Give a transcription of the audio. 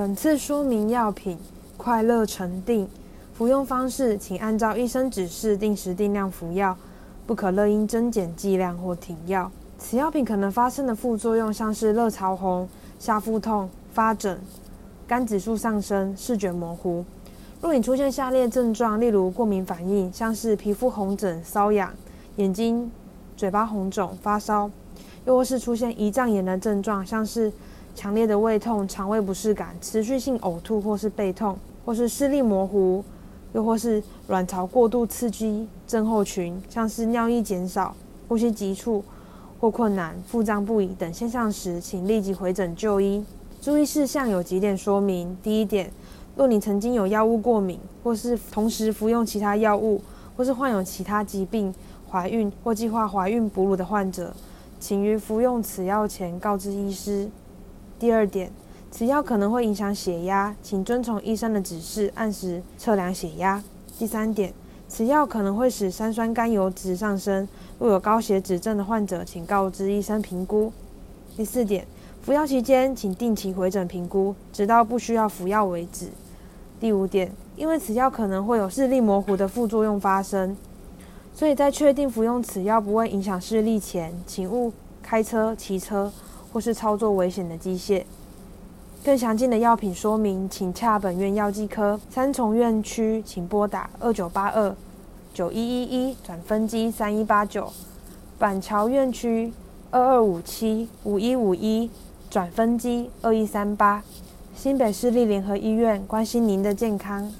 本次说明药品快乐沉定，服用方式请按照医生指示定时定量服药，不可乐因增减剂量或停药。此药品可能发生的副作用像是热潮红、下腹痛、发疹、肝指数上升、视觉模糊。若你出现下列症状，例如过敏反应，像是皮肤红疹、瘙痒、眼睛、嘴巴红肿、发烧，又或是出现胰脏炎的症状，像是强烈的胃痛、肠胃不适感、持续性呕吐或是背痛，或是视力模糊，又或是卵巢过度刺激症候群，像是尿液减少、呼吸急促或困难、腹胀不已等现象时，请立即回诊就医。注意事项有几点说明：第一点，若你曾经有药物过敏，或是同时服用其他药物，或是患有其他疾病、怀孕或计划怀孕哺乳的患者，请于服用此药前告知医师。第二点，此药可能会影响血压，请遵从医生的指示，按时测量血压。第三点，此药可能会使三酸甘油酯上升，若有高血脂症的患者，请告知医生评估。第四点，服药期间请定期回诊评估，直到不需要服药为止。第五点，因为此药可能会有视力模糊的副作用发生，所以在确定服用此药不会影响视力前，请勿开车、骑车。或是操作危险的机械。更详尽的药品说明，请洽本院药剂科。三重院区，请拨打二九八二九一一一转分机三一八九。板桥院区二二五七五一五一转分机二一三八。新北市立联合医院关心您的健康。